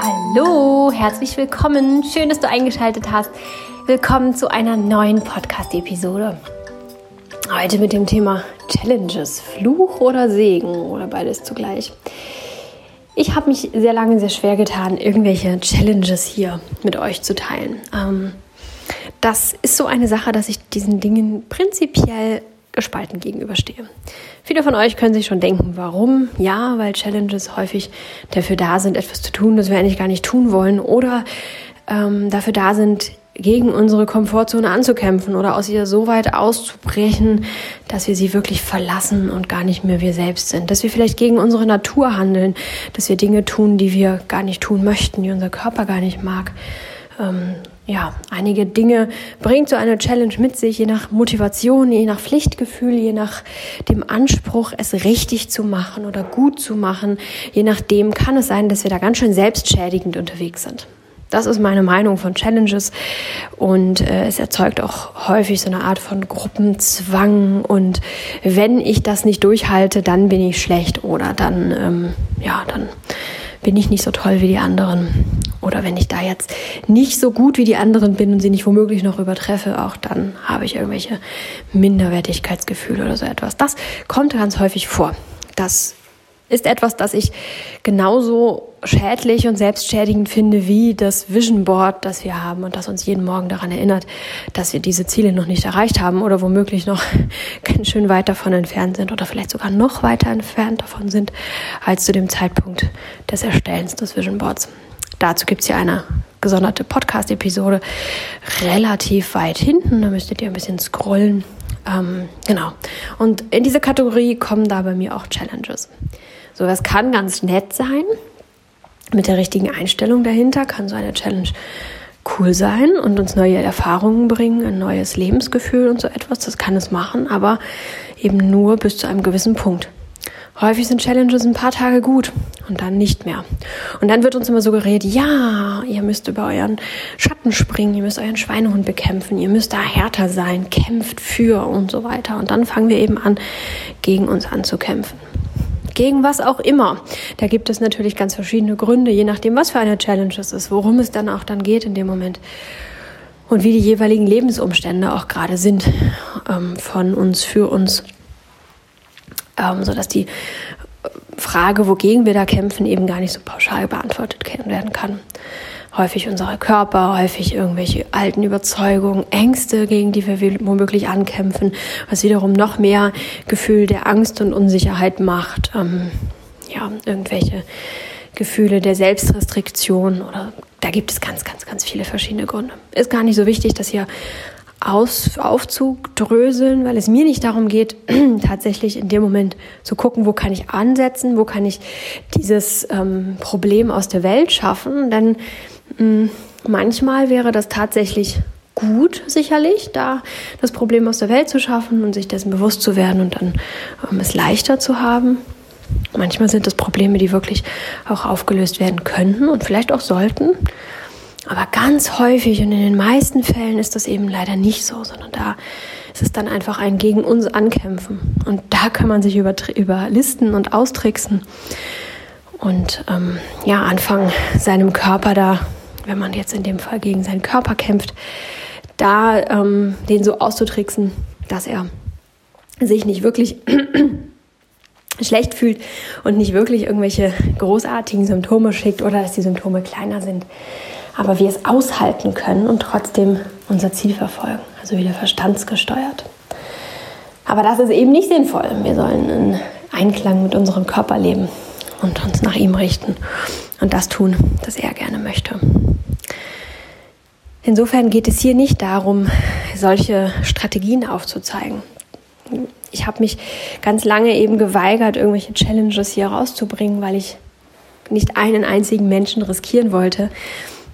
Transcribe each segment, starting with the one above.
Hallo, herzlich willkommen. Schön, dass du eingeschaltet hast. Willkommen zu einer neuen Podcast-Episode. Heute mit dem Thema Challenges, Fluch oder Segen oder beides zugleich. Ich habe mich sehr lange sehr schwer getan, irgendwelche Challenges hier mit euch zu teilen. Ähm, das ist so eine Sache, dass ich diesen Dingen prinzipiell gespalten gegenüberstehe. Viele von euch können sich schon denken, warum? Ja, weil Challenges häufig dafür da sind, etwas zu tun, das wir eigentlich gar nicht tun wollen oder ähm, dafür da sind, gegen unsere Komfortzone anzukämpfen oder aus ihr so weit auszubrechen, dass wir sie wirklich verlassen und gar nicht mehr wir selbst sind. Dass wir vielleicht gegen unsere Natur handeln, dass wir Dinge tun, die wir gar nicht tun möchten, die unser Körper gar nicht mag. Ähm, ja, einige Dinge bringt so eine Challenge mit sich, je nach Motivation, je nach Pflichtgefühl, je nach dem Anspruch, es richtig zu machen oder gut zu machen. Je nachdem kann es sein, dass wir da ganz schön selbstschädigend unterwegs sind. Das ist meine Meinung von Challenges und äh, es erzeugt auch häufig so eine Art von Gruppenzwang und wenn ich das nicht durchhalte, dann bin ich schlecht oder dann, ähm, ja, dann bin ich nicht so toll wie die anderen. Oder wenn ich da jetzt nicht so gut wie die anderen bin und sie nicht womöglich noch übertreffe, auch dann habe ich irgendwelche Minderwertigkeitsgefühle oder so etwas. Das kommt ganz häufig vor. Das ist etwas, das ich genauso schädlich und selbstschädigend finde wie das Vision Board, das wir haben und das uns jeden Morgen daran erinnert, dass wir diese Ziele noch nicht erreicht haben oder womöglich noch ganz schön weit davon entfernt sind oder vielleicht sogar noch weiter entfernt davon sind als zu dem Zeitpunkt des Erstellens des Vision Boards. Dazu gibt es ja eine gesonderte Podcast-Episode relativ weit hinten. Da müsstet ihr ein bisschen scrollen. Ähm, genau. Und in diese Kategorie kommen da bei mir auch Challenges. So, das kann ganz nett sein. Mit der richtigen Einstellung dahinter kann so eine Challenge cool sein und uns neue Erfahrungen bringen, ein neues Lebensgefühl und so etwas. Das kann es machen, aber eben nur bis zu einem gewissen Punkt. Häufig sind Challenges ein paar Tage gut und dann nicht mehr. Und dann wird uns immer suggeriert, ja, ihr müsst über euren Schatten springen, ihr müsst euren Schweinehund bekämpfen, ihr müsst da härter sein, kämpft für und so weiter. Und dann fangen wir eben an, gegen uns anzukämpfen gegen was auch immer. Da gibt es natürlich ganz verschiedene Gründe, je nachdem, was für eine Challenge es ist, worum es dann auch dann geht in dem Moment. Und wie die jeweiligen Lebensumstände auch gerade sind ähm, von uns, für uns, ähm, sodass die Frage, wogegen wir da kämpfen, eben gar nicht so pauschal beantwortet werden kann häufig unser Körper, häufig irgendwelche alten Überzeugungen, Ängste, gegen die wir womöglich ankämpfen, was wiederum noch mehr Gefühl der Angst und Unsicherheit macht. Ähm, ja, irgendwelche Gefühle der Selbstrestriktion oder da gibt es ganz, ganz, ganz viele verschiedene Gründe. Ist gar nicht so wichtig, das hier aufzudröseln, weil es mir nicht darum geht, tatsächlich in dem Moment zu gucken, wo kann ich ansetzen, wo kann ich dieses ähm, Problem aus der Welt schaffen, denn manchmal wäre das tatsächlich gut, sicherlich, da das Problem aus der Welt zu schaffen und sich dessen bewusst zu werden und dann ähm, es leichter zu haben. Manchmal sind das Probleme, die wirklich auch aufgelöst werden könnten und vielleicht auch sollten. Aber ganz häufig und in den meisten Fällen ist das eben leider nicht so, sondern da ist es dann einfach ein gegen uns ankämpfen. Und da kann man sich über, überlisten und austricksen und ähm, ja, anfangen, seinem Körper da wenn man jetzt in dem Fall gegen seinen Körper kämpft, da ähm, den so auszutricksen, dass er sich nicht wirklich schlecht fühlt und nicht wirklich irgendwelche großartigen Symptome schickt oder dass die Symptome kleiner sind. Aber wir es aushalten können und trotzdem unser Ziel verfolgen, also wieder verstandsgesteuert. Aber das ist eben nicht sinnvoll. Wir sollen in Einklang mit unserem Körper leben und uns nach ihm richten und das tun, was er gerne möchte. Insofern geht es hier nicht darum, solche Strategien aufzuzeigen. Ich habe mich ganz lange eben geweigert, irgendwelche Challenges hier rauszubringen, weil ich nicht einen einzigen Menschen riskieren wollte,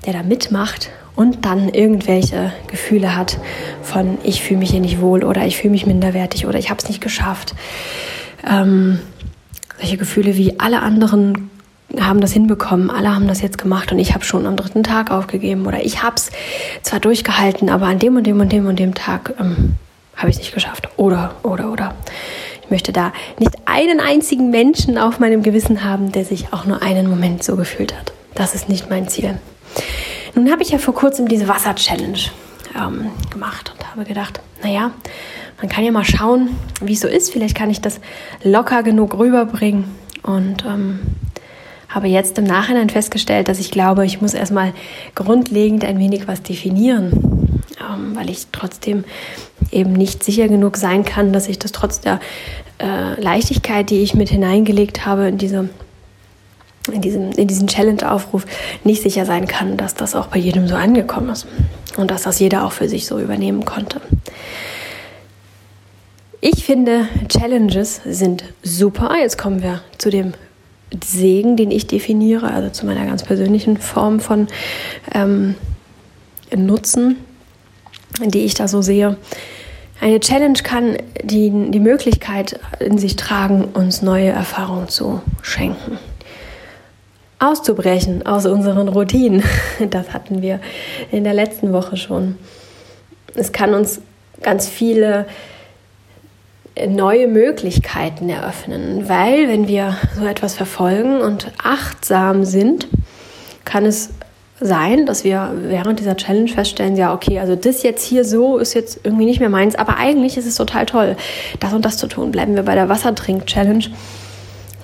der da mitmacht und dann irgendwelche Gefühle hat von ich fühle mich hier nicht wohl oder ich fühle mich minderwertig oder ich habe es nicht geschafft. Ähm, solche Gefühle wie alle anderen haben das hinbekommen, alle haben das jetzt gemacht und ich habe schon am dritten Tag aufgegeben oder ich habe es zwar durchgehalten, aber an dem und dem und dem und dem Tag ähm, habe ich es nicht geschafft. Oder, oder, oder. Ich möchte da nicht einen einzigen Menschen auf meinem Gewissen haben, der sich auch nur einen Moment so gefühlt hat. Das ist nicht mein Ziel. Nun habe ich ja vor kurzem diese Wasser-Challenge ähm, gemacht und habe gedacht, naja, man kann ja mal schauen, wie es so ist. Vielleicht kann ich das locker genug rüberbringen. Und ähm, habe jetzt im Nachhinein festgestellt, dass ich glaube, ich muss erstmal grundlegend ein wenig was definieren, ähm, weil ich trotzdem eben nicht sicher genug sein kann, dass ich das trotz der äh, Leichtigkeit, die ich mit hineingelegt habe in diese in diesem, in diesem Challenge-Aufruf nicht sicher sein kann, dass das auch bei jedem so angekommen ist und dass das jeder auch für sich so übernehmen konnte. Ich finde, Challenges sind super. Jetzt kommen wir zu dem Segen, den ich definiere, also zu meiner ganz persönlichen Form von ähm, Nutzen, die ich da so sehe. Eine Challenge kann die, die Möglichkeit in sich tragen, uns neue Erfahrungen zu schenken. Auszubrechen aus unseren Routinen. Das hatten wir in der letzten Woche schon. Es kann uns ganz viele neue Möglichkeiten eröffnen, weil wenn wir so etwas verfolgen und achtsam sind, kann es sein, dass wir während dieser Challenge feststellen, ja, okay, also das jetzt hier so ist jetzt irgendwie nicht mehr meins, aber eigentlich ist es total toll, das und das zu tun. Bleiben wir bei der Wassertrink-Challenge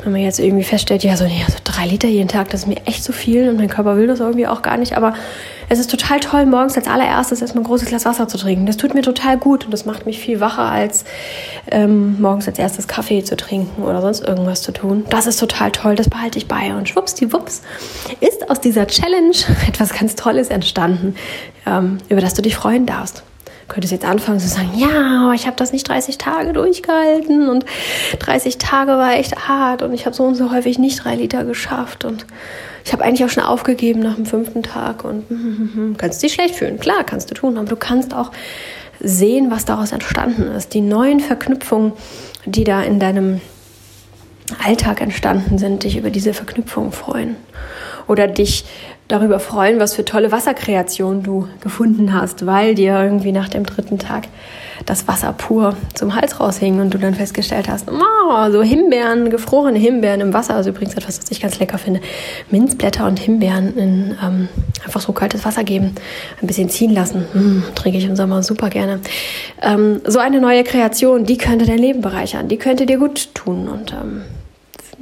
wenn man jetzt irgendwie feststellt, ja, so, nee, so drei Liter jeden Tag, das ist mir echt zu viel und mein Körper will das irgendwie auch gar nicht. Aber es ist total toll, morgens als allererstes erstmal ein großes Glas Wasser zu trinken. Das tut mir total gut und das macht mich viel wacher, als ähm, morgens als erstes Kaffee zu trinken oder sonst irgendwas zu tun. Das ist total toll, das behalte ich bei. Und schwuppsdiwupps ist aus dieser Challenge etwas ganz Tolles entstanden, ähm, über das du dich freuen darfst könntest jetzt anfangen zu sagen, ja, ich habe das nicht 30 Tage durchgehalten und 30 Tage war echt hart und ich habe so und so häufig nicht drei Liter geschafft und ich habe eigentlich auch schon aufgegeben nach dem fünften Tag und hm, kannst dich schlecht fühlen. Klar, kannst du tun, aber du kannst auch sehen, was daraus entstanden ist. Die neuen Verknüpfungen, die da in deinem Alltag entstanden sind, dich über diese Verknüpfungen freuen oder dich darüber freuen, was für tolle Wasserkreationen du gefunden hast, weil dir irgendwie nach dem dritten Tag das Wasser pur zum Hals raushing und du dann festgestellt hast, oh, so Himbeeren, gefrorene Himbeeren im Wasser, also übrigens etwas, was ich ganz lecker finde, Minzblätter und Himbeeren in ähm, einfach so kaltes Wasser geben, ein bisschen ziehen lassen, hm, trinke ich im Sommer super gerne. Ähm, so eine neue Kreation, die könnte dein Leben bereichern, die könnte dir gut tun und ähm,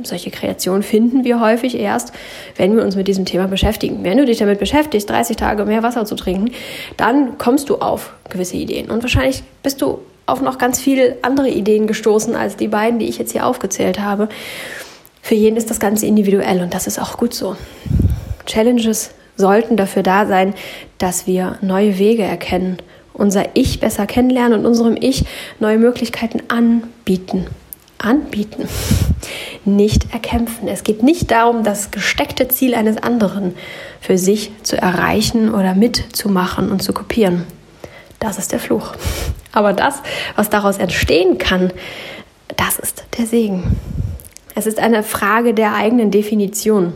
solche Kreationen finden wir häufig erst, wenn wir uns mit diesem Thema beschäftigen. Wenn du dich damit beschäftigst, 30 Tage mehr Wasser zu trinken, dann kommst du auf gewisse Ideen. Und wahrscheinlich bist du auf noch ganz viele andere Ideen gestoßen als die beiden, die ich jetzt hier aufgezählt habe. Für jeden ist das Ganze individuell und das ist auch gut so. Challenges sollten dafür da sein, dass wir neue Wege erkennen, unser Ich besser kennenlernen und unserem Ich neue Möglichkeiten anbieten anbieten, nicht erkämpfen. Es geht nicht darum, das gesteckte Ziel eines anderen für sich zu erreichen oder mitzumachen und zu kopieren. Das ist der Fluch. Aber das, was daraus entstehen kann, das ist der Segen. Es ist eine Frage der eigenen Definition.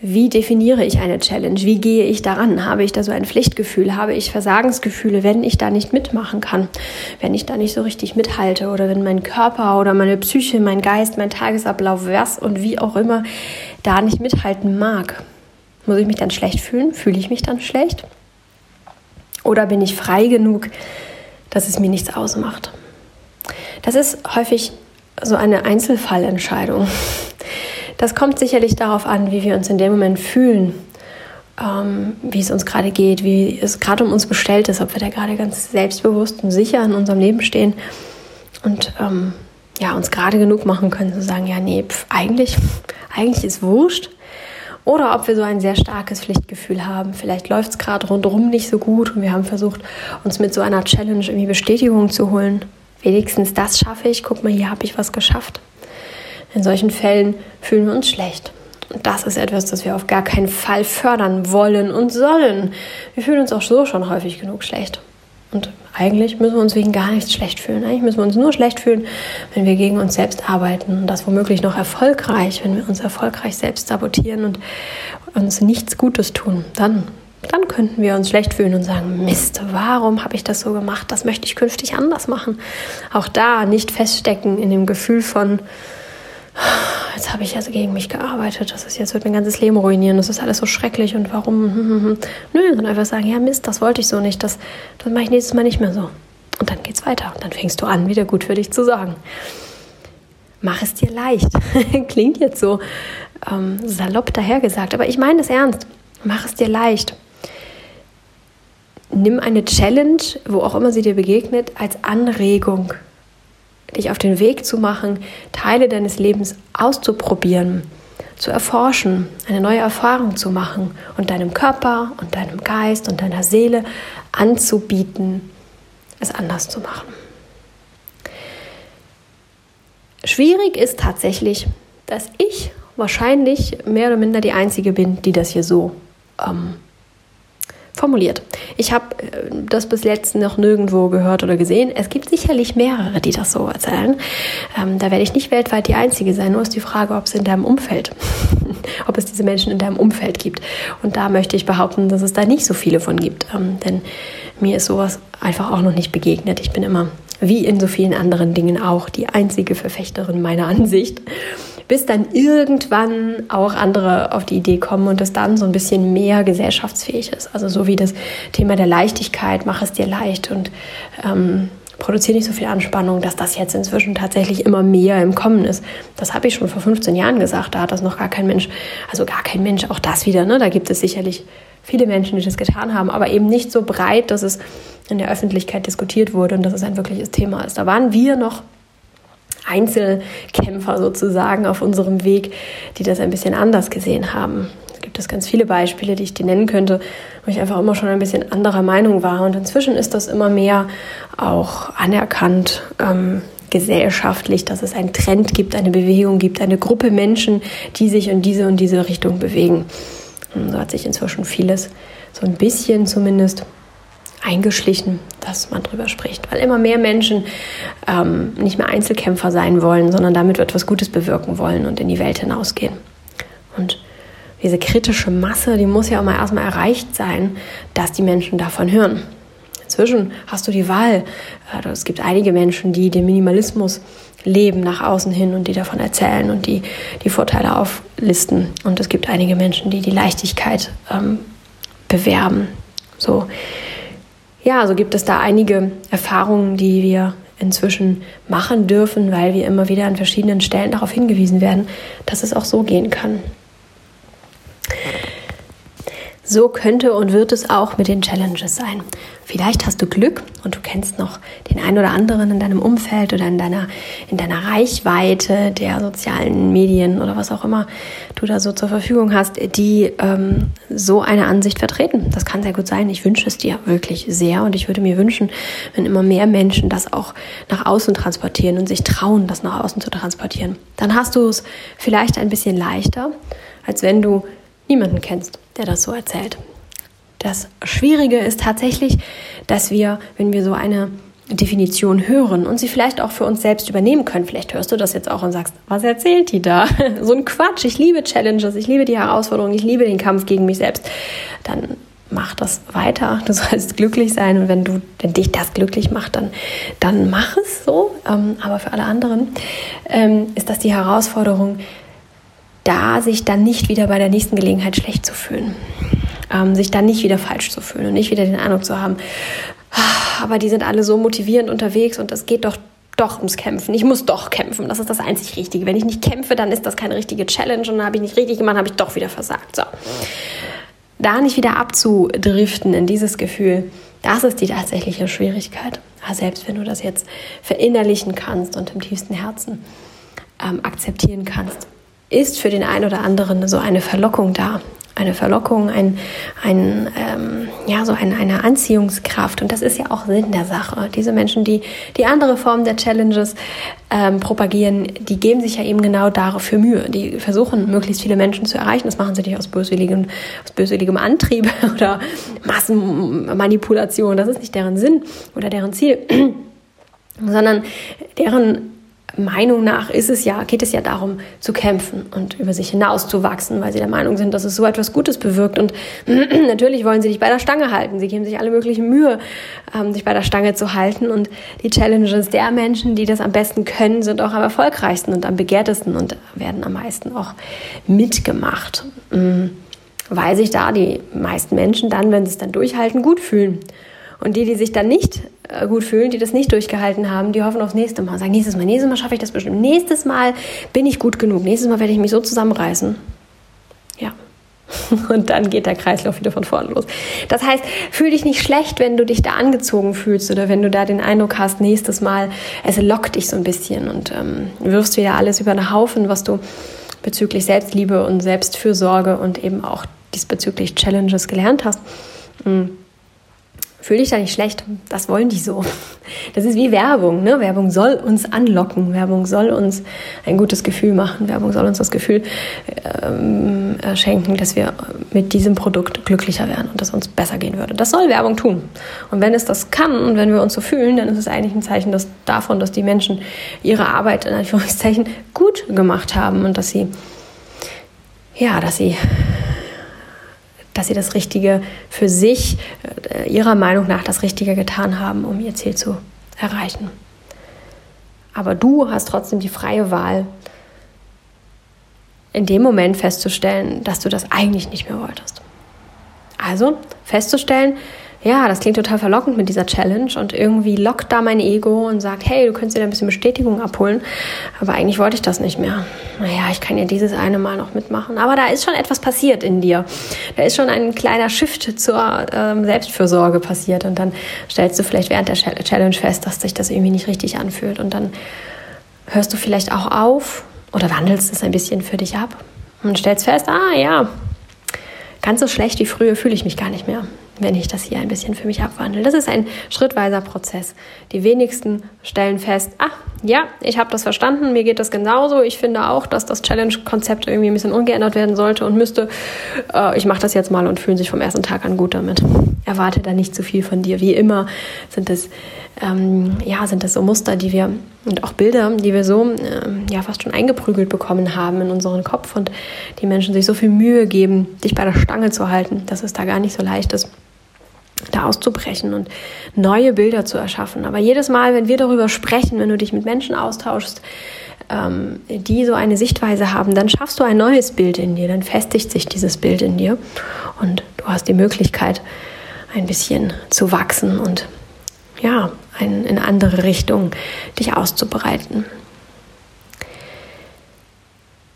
Wie definiere ich eine Challenge? Wie gehe ich daran? Habe ich da so ein Pflichtgefühl? Habe ich Versagensgefühle, wenn ich da nicht mitmachen kann? Wenn ich da nicht so richtig mithalte? Oder wenn mein Körper oder meine Psyche, mein Geist, mein Tagesablauf, was und wie auch immer da nicht mithalten mag? Muss ich mich dann schlecht fühlen? Fühle ich mich dann schlecht? Oder bin ich frei genug, dass es mir nichts ausmacht? Das ist häufig so eine Einzelfallentscheidung. Das kommt sicherlich darauf an, wie wir uns in dem Moment fühlen, ähm, wie es uns gerade geht, wie es gerade um uns bestellt ist, ob wir da gerade ganz selbstbewusst und sicher in unserem Leben stehen und ähm, ja, uns gerade genug machen können zu sagen, ja, nee, pf, eigentlich, eigentlich ist wurscht. Oder ob wir so ein sehr starkes Pflichtgefühl haben. Vielleicht läuft es gerade rundherum nicht so gut und wir haben versucht, uns mit so einer Challenge irgendwie Bestätigung zu holen. Wenigstens das schaffe ich. Guck mal, hier habe ich was geschafft. In solchen Fällen fühlen wir uns schlecht. Und das ist etwas, das wir auf gar keinen Fall fördern wollen und sollen. Wir fühlen uns auch so schon häufig genug schlecht. Und eigentlich müssen wir uns wegen gar nichts schlecht fühlen. Eigentlich müssen wir uns nur schlecht fühlen, wenn wir gegen uns selbst arbeiten. Und das womöglich noch erfolgreich, wenn wir uns erfolgreich selbst sabotieren und uns nichts Gutes tun. Dann Dann könnten wir uns schlecht fühlen und sagen, Mist, warum habe ich das so gemacht? Das möchte ich künftig anders machen. Auch da nicht feststecken in dem Gefühl von, jetzt habe ich also gegen mich gearbeitet, das ist jetzt wird mein ganzes Leben ruinieren, das ist alles so schrecklich und warum? Nö, sondern einfach sagen, ja Mist, das wollte ich so nicht, das, das mache ich nächstes Mal nicht mehr so. Und dann geht's weiter. Und dann fängst du an, wieder gut für dich zu sorgen. Mach es dir leicht. Klingt jetzt so ähm, salopp dahergesagt, aber ich meine es ernst. Mach es dir leicht. Nimm eine Challenge, wo auch immer sie dir begegnet, als Anregung dich auf den Weg zu machen, Teile deines Lebens auszuprobieren, zu erforschen, eine neue Erfahrung zu machen und deinem Körper und deinem Geist und deiner Seele anzubieten, es anders zu machen. Schwierig ist tatsächlich, dass ich wahrscheinlich mehr oder minder die Einzige bin, die das hier so ähm, formuliert. Ich habe äh, das bis jetzt noch nirgendwo gehört oder gesehen. Es gibt sicherlich mehrere, die das so erzählen. Ähm, da werde ich nicht weltweit die Einzige sein. Nur ist die Frage, ob es in deinem Umfeld, ob es diese Menschen in deinem Umfeld gibt. Und da möchte ich behaupten, dass es da nicht so viele von gibt. Ähm, denn mir ist sowas einfach auch noch nicht begegnet. Ich bin immer, wie in so vielen anderen Dingen auch, die einzige Verfechterin meiner Ansicht bis dann irgendwann auch andere auf die Idee kommen und es dann so ein bisschen mehr gesellschaftsfähig ist. Also so wie das Thema der Leichtigkeit, mach es dir leicht und ähm, produziere nicht so viel Anspannung, dass das jetzt inzwischen tatsächlich immer mehr im Kommen ist. Das habe ich schon vor 15 Jahren gesagt, da hat das noch gar kein Mensch, also gar kein Mensch, auch das wieder, ne? da gibt es sicherlich viele Menschen, die das getan haben, aber eben nicht so breit, dass es in der Öffentlichkeit diskutiert wurde und dass es ein wirkliches Thema ist. Da waren wir noch Einzelkämpfer sozusagen auf unserem Weg, die das ein bisschen anders gesehen haben. Es gibt es ganz viele Beispiele, die ich dir nennen könnte, wo ich einfach immer schon ein bisschen anderer Meinung war. Und inzwischen ist das immer mehr auch anerkannt. Ähm, gesellschaftlich, dass es einen Trend gibt, eine Bewegung gibt, eine Gruppe Menschen, die sich in diese und diese Richtung bewegen. Und so hat sich inzwischen vieles so ein bisschen zumindest eingeschlichen, dass man drüber spricht, weil immer mehr Menschen ähm, nicht mehr Einzelkämpfer sein wollen, sondern damit etwas Gutes bewirken wollen und in die Welt hinausgehen. Und diese kritische Masse, die muss ja auch mal erstmal erreicht sein, dass die Menschen davon hören. Inzwischen hast du die Wahl. Äh, es gibt einige Menschen, die den Minimalismus leben nach außen hin und die davon erzählen und die die Vorteile auflisten. Und es gibt einige Menschen, die die Leichtigkeit ähm, bewerben. So, ja, so gibt es da einige Erfahrungen, die wir inzwischen machen dürfen, weil wir immer wieder an verschiedenen Stellen darauf hingewiesen werden, dass es auch so gehen kann. So könnte und wird es auch mit den Challenges sein. Vielleicht hast du Glück und du kennst noch den einen oder anderen in deinem Umfeld oder in deiner, in deiner Reichweite der sozialen Medien oder was auch immer du da so zur Verfügung hast, die ähm, so eine Ansicht vertreten. Das kann sehr gut sein. Ich wünsche es dir wirklich sehr und ich würde mir wünschen, wenn immer mehr Menschen das auch nach außen transportieren und sich trauen, das nach außen zu transportieren. Dann hast du es vielleicht ein bisschen leichter, als wenn du niemanden kennst, der das so erzählt. Das Schwierige ist tatsächlich, dass wir, wenn wir so eine Definition hören und sie vielleicht auch für uns selbst übernehmen können. Vielleicht hörst du das jetzt auch und sagst, was erzählt die da? So ein Quatsch. Ich liebe Challenges, ich liebe die Herausforderungen, ich liebe den Kampf gegen mich selbst. Dann mach das weiter. Du sollst glücklich sein und wenn du, wenn dich das glücklich macht, dann, dann mach es so. Ähm, aber für alle anderen ähm, ist das die Herausforderung, da sich dann nicht wieder bei der nächsten Gelegenheit schlecht zu fühlen. Ähm, sich dann nicht wieder falsch zu fühlen und nicht wieder den Eindruck zu haben, ah, aber die sind alle so motivierend unterwegs und es geht doch doch ums Kämpfen. Ich muss doch kämpfen. Das ist das einzig Richtige. Wenn ich nicht kämpfe, dann ist das keine richtige Challenge und dann habe ich nicht richtig gemacht, habe ich doch wieder versagt. So. Da nicht wieder abzudriften in dieses Gefühl, das ist die tatsächliche Schwierigkeit. Aber selbst wenn du das jetzt verinnerlichen kannst und im tiefsten Herzen ähm, akzeptieren kannst, ist für den einen oder anderen so eine Verlockung da. Eine Verlockung, ein, ein, ähm, ja, so ein, eine Anziehungskraft. Und das ist ja auch Sinn der Sache. Diese Menschen, die die andere Form der Challenges ähm, propagieren, die geben sich ja eben genau dafür Mühe. Die versuchen, möglichst viele Menschen zu erreichen. Das machen sie nicht aus böswilligem, aus böswilligem Antrieb oder Massenmanipulation. Das ist nicht deren Sinn oder deren Ziel, sondern deren Meinung nach ist es ja, geht es ja darum, zu kämpfen und über sich hinauszuwachsen, weil sie der Meinung sind, dass es so etwas Gutes bewirkt. Und natürlich wollen sie dich bei der Stange halten. Sie geben sich alle möglichen Mühe, ähm, dich bei der Stange zu halten. Und die Challenges der Menschen, die das am besten können, sind auch am erfolgreichsten und am begehrtesten und werden am meisten auch mitgemacht. Mhm. Weil sich da die meisten Menschen dann, wenn sie es dann durchhalten, gut fühlen. Und die, die sich dann nicht gut fühlen, die das nicht durchgehalten haben, die hoffen aufs nächste Mal. Sagen, nächstes Mal, nächstes Mal schaffe ich das bestimmt. Nächstes Mal bin ich gut genug. Nächstes Mal werde ich mich so zusammenreißen. Ja. Und dann geht der Kreislauf wieder von vorne los. Das heißt, fühl dich nicht schlecht, wenn du dich da angezogen fühlst oder wenn du da den Eindruck hast, nächstes Mal, es lockt dich so ein bisschen und ähm, wirfst wieder alles über den Haufen, was du bezüglich Selbstliebe und Selbstfürsorge und eben auch diesbezüglich Challenges gelernt hast. Mhm Fühl dich da nicht schlecht. Das wollen die so. Das ist wie Werbung. Ne? Werbung soll uns anlocken. Werbung soll uns ein gutes Gefühl machen. Werbung soll uns das Gefühl ähm, schenken, dass wir mit diesem Produkt glücklicher werden und dass uns besser gehen würde. Das soll Werbung tun. Und wenn es das kann und wenn wir uns so fühlen, dann ist es eigentlich ein Zeichen dass, davon, dass die Menschen ihre Arbeit in Anführungszeichen gut gemacht haben und dass sie ja, dass sie dass sie das Richtige für sich, äh, ihrer Meinung nach das Richtige getan haben, um ihr Ziel zu erreichen. Aber du hast trotzdem die freie Wahl, in dem Moment festzustellen, dass du das eigentlich nicht mehr wolltest. Also festzustellen, ja, das klingt total verlockend mit dieser Challenge und irgendwie lockt da mein Ego und sagt, hey, du könntest dir da ein bisschen Bestätigung abholen, aber eigentlich wollte ich das nicht mehr. Naja, ich kann ja dieses eine Mal noch mitmachen, aber da ist schon etwas passiert in dir. Da ist schon ein kleiner Shift zur ähm, Selbstfürsorge passiert. Und dann stellst du vielleicht während der Challenge fest, dass sich das irgendwie nicht richtig anfühlt. Und dann hörst du vielleicht auch auf oder wandelst es ein bisschen für dich ab und stellst fest, ah ja, ganz so schlecht wie früher fühle ich mich gar nicht mehr wenn ich das hier ein bisschen für mich abwandle. Das ist ein schrittweiser Prozess. Die wenigsten stellen fest, ah, ja, ich habe das verstanden, mir geht das genauso. Ich finde auch, dass das Challenge-Konzept irgendwie ein bisschen ungeändert werden sollte und müsste. Äh, ich mache das jetzt mal und fühlen sich vom ersten Tag an gut damit. Erwarte da nicht zu viel von dir. Wie immer sind es ähm, ja sind das so Muster, die wir und auch Bilder, die wir so ähm, ja fast schon eingeprügelt bekommen haben in unseren Kopf und die Menschen sich so viel Mühe geben, dich bei der Stange zu halten, dass es da gar nicht so leicht ist da auszubrechen und neue Bilder zu erschaffen. Aber jedes Mal, wenn wir darüber sprechen, wenn du dich mit Menschen austauschst, ähm, die so eine Sichtweise haben, dann schaffst du ein neues Bild in dir, dann festigt sich dieses Bild in dir und du hast die Möglichkeit, ein bisschen zu wachsen und ja, ein, in andere Richtung dich auszubreiten.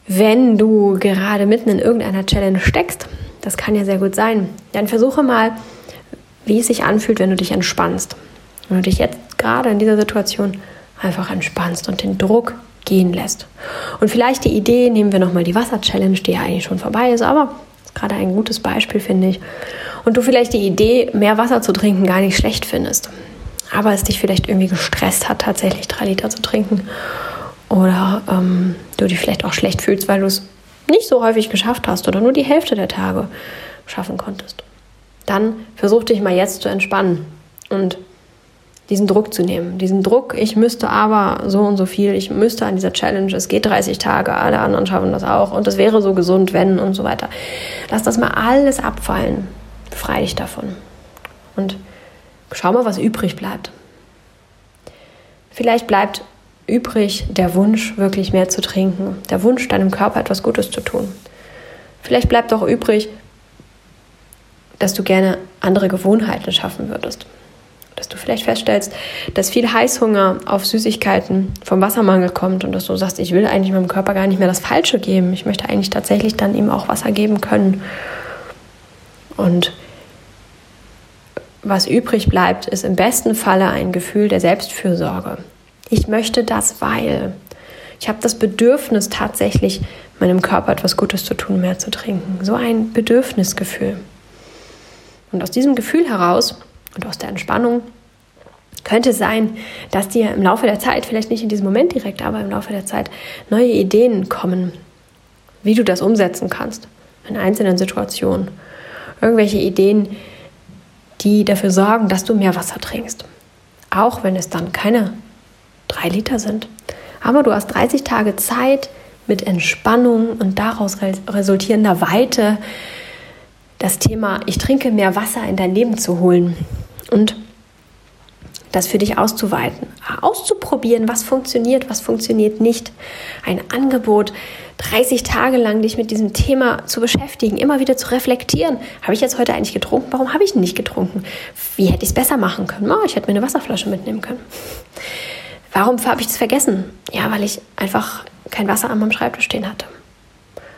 Wenn du gerade mitten in irgendeiner Challenge steckst, das kann ja sehr gut sein, dann versuche mal, wie es sich anfühlt, wenn du dich entspannst. Wenn du dich jetzt gerade in dieser Situation einfach entspannst und den Druck gehen lässt. Und vielleicht die Idee, nehmen wir nochmal die Wasser-Challenge, die ja eigentlich schon vorbei ist, aber ist gerade ein gutes Beispiel, finde ich. Und du vielleicht die Idee, mehr Wasser zu trinken, gar nicht schlecht findest. Aber es dich vielleicht irgendwie gestresst hat, tatsächlich drei Liter zu trinken. Oder ähm, du dich vielleicht auch schlecht fühlst, weil du es nicht so häufig geschafft hast oder nur die Hälfte der Tage schaffen konntest dann versuch dich mal jetzt zu entspannen und diesen Druck zu nehmen. Diesen Druck, ich müsste aber so und so viel, ich müsste an dieser Challenge, es geht 30 Tage, alle anderen schaffen das auch und es wäre so gesund, wenn und so weiter. Lass das mal alles abfallen. Befreie dich davon. Und schau mal, was übrig bleibt. Vielleicht bleibt übrig der Wunsch, wirklich mehr zu trinken, der Wunsch, deinem Körper etwas Gutes zu tun. Vielleicht bleibt auch übrig, dass du gerne andere Gewohnheiten schaffen würdest. Dass du vielleicht feststellst, dass viel Heißhunger auf Süßigkeiten vom Wassermangel kommt und dass du sagst, ich will eigentlich meinem Körper gar nicht mehr das Falsche geben. Ich möchte eigentlich tatsächlich dann ihm auch Wasser geben können. Und was übrig bleibt, ist im besten Falle ein Gefühl der Selbstfürsorge. Ich möchte das, weil ich habe das Bedürfnis tatsächlich meinem Körper etwas Gutes zu tun, mehr zu trinken. So ein Bedürfnisgefühl. Und aus diesem Gefühl heraus und aus der Entspannung könnte es sein, dass dir im Laufe der Zeit, vielleicht nicht in diesem Moment direkt, aber im Laufe der Zeit neue Ideen kommen, wie du das umsetzen kannst in einzelnen Situationen. Irgendwelche Ideen, die dafür sorgen, dass du mehr Wasser trinkst. Auch wenn es dann keine drei Liter sind, Aber du hast 30 Tage Zeit mit Entspannung und daraus resultierender Weite das Thema Ich trinke mehr Wasser in dein Leben zu holen und das für dich auszuweiten, auszuprobieren, was funktioniert, was funktioniert nicht. Ein Angebot, 30 Tage lang dich mit diesem Thema zu beschäftigen, immer wieder zu reflektieren. Habe ich jetzt heute eigentlich getrunken? Warum habe ich nicht getrunken? Wie hätte ich es besser machen können? Oh, ich hätte mir eine Wasserflasche mitnehmen können. Warum habe ich es vergessen? Ja, weil ich einfach kein Wasser an meinem Schreibtisch stehen hatte.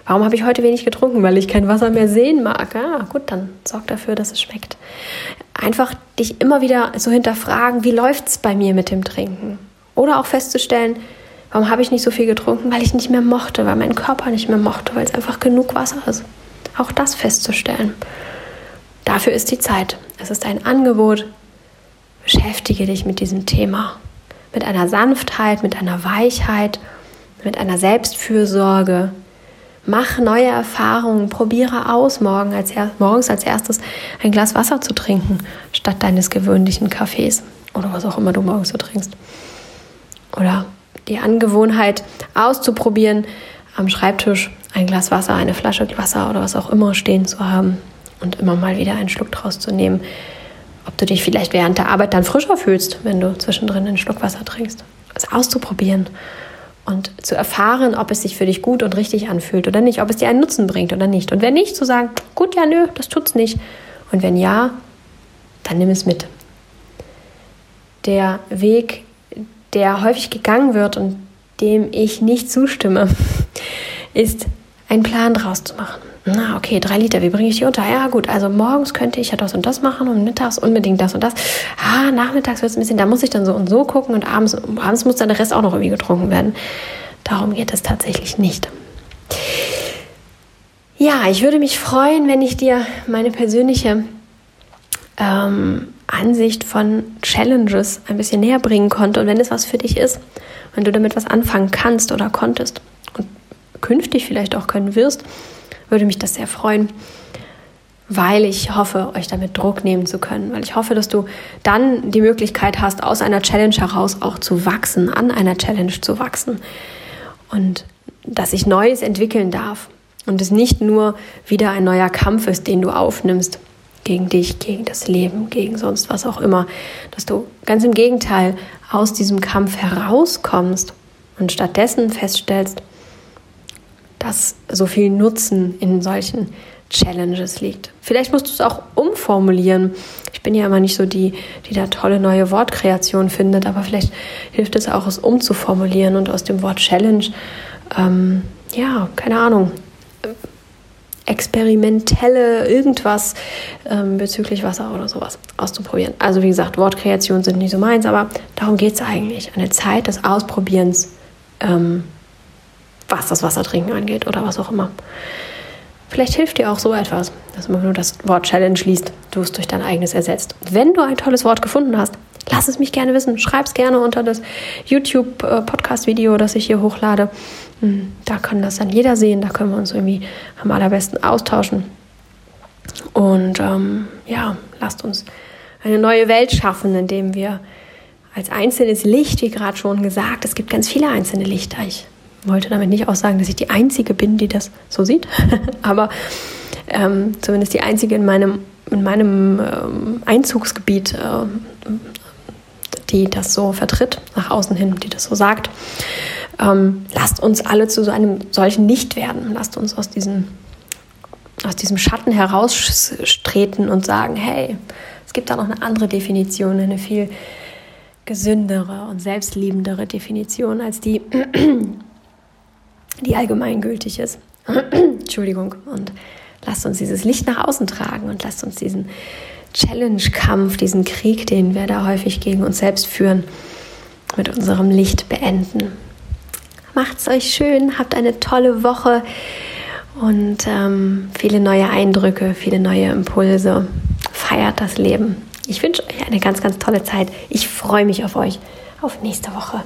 Warum habe ich heute wenig getrunken? Weil ich kein Wasser mehr sehen mag. Ja, gut, dann sorg dafür, dass es schmeckt. Einfach dich immer wieder so hinterfragen, wie läuft es bei mir mit dem Trinken? Oder auch festzustellen, warum habe ich nicht so viel getrunken? Weil ich nicht mehr mochte, weil mein Körper nicht mehr mochte, weil es einfach genug Wasser ist. Auch das festzustellen. Dafür ist die Zeit. Es ist ein Angebot. Beschäftige dich mit diesem Thema. Mit einer Sanftheit, mit einer Weichheit, mit einer Selbstfürsorge, Mach neue Erfahrungen, probiere aus, morgen als morgens als erstes ein Glas Wasser zu trinken, statt deines gewöhnlichen Kaffees oder was auch immer du morgens so trinkst. Oder die Angewohnheit auszuprobieren, am Schreibtisch ein Glas Wasser, eine Flasche Wasser oder was auch immer stehen zu haben und immer mal wieder einen Schluck draus zu nehmen. Ob du dich vielleicht während der Arbeit dann frischer fühlst, wenn du zwischendrin einen Schluck Wasser trinkst. Also auszuprobieren und zu erfahren, ob es sich für dich gut und richtig anfühlt oder nicht, ob es dir einen Nutzen bringt oder nicht. Und wenn nicht, zu sagen, gut, ja, nö, das tut's nicht. Und wenn ja, dann nimm es mit. Der Weg, der häufig gegangen wird und dem ich nicht zustimme, ist, einen Plan draus zu machen na okay, drei Liter, wie bringe ich die unter? Ja gut, also morgens könnte ich ja das und das machen und mittags unbedingt das und das. Ah, nachmittags wird es ein bisschen, da muss ich dann so und so gucken und abends, abends muss dann der Rest auch noch irgendwie getrunken werden. Darum geht es tatsächlich nicht. Ja, ich würde mich freuen, wenn ich dir meine persönliche ähm, Ansicht von Challenges ein bisschen näher bringen konnte und wenn es was für dich ist, wenn du damit was anfangen kannst oder konntest und künftig vielleicht auch können wirst, würde mich das sehr freuen, weil ich hoffe, euch damit Druck nehmen zu können, weil ich hoffe, dass du dann die Möglichkeit hast, aus einer Challenge heraus auch zu wachsen, an einer Challenge zu wachsen. Und dass ich Neues entwickeln darf. Und es nicht nur wieder ein neuer Kampf ist, den du aufnimmst gegen dich, gegen das Leben, gegen sonst was auch immer, dass du ganz im Gegenteil aus diesem Kampf herauskommst und stattdessen feststellst, dass so viel Nutzen in solchen Challenges liegt. Vielleicht musst du es auch umformulieren. Ich bin ja immer nicht so die, die da tolle neue Wortkreation findet, aber vielleicht hilft es auch, es umzuformulieren und aus dem Wort Challenge, ähm, ja, keine Ahnung, experimentelle irgendwas ähm, bezüglich Wasser oder sowas auszuprobieren. Also wie gesagt, Wortkreationen sind nicht so meins, aber darum geht es eigentlich. Eine Zeit des Ausprobierens ähm, was das Wassertrinken angeht oder was auch immer. Vielleicht hilft dir auch so etwas, dass man nur das Wort Challenge liest, du es durch dein eigenes ersetzt. Wenn du ein tolles Wort gefunden hast, lass es mich gerne wissen. Schreib es gerne unter das YouTube-Podcast-Video, das ich hier hochlade. Hm, da kann das dann jeder sehen. Da können wir uns irgendwie am allerbesten austauschen. Und ähm, ja, lasst uns eine neue Welt schaffen, indem wir als einzelnes Licht, wie gerade schon gesagt, es gibt ganz viele einzelne Lichter. Ich wollte damit nicht auch sagen, dass ich die Einzige bin, die das so sieht, aber ähm, zumindest die Einzige in meinem, in meinem ähm, Einzugsgebiet, äh, die das so vertritt, nach außen hin, die das so sagt. Ähm, lasst uns alle zu so einem solchen Licht werden. Lasst uns aus diesem, aus diesem Schatten heraustreten und sagen, hey, es gibt da noch eine andere Definition, eine viel gesündere und selbstliebendere Definition als die, die allgemeingültig ist. Entschuldigung. Und lasst uns dieses Licht nach außen tragen und lasst uns diesen Challenge-Kampf, diesen Krieg, den wir da häufig gegen uns selbst führen, mit unserem Licht beenden. Macht's euch schön, habt eine tolle Woche und ähm, viele neue Eindrücke, viele neue Impulse. Feiert das Leben. Ich wünsche euch eine ganz, ganz tolle Zeit. Ich freue mich auf euch. Auf nächste Woche.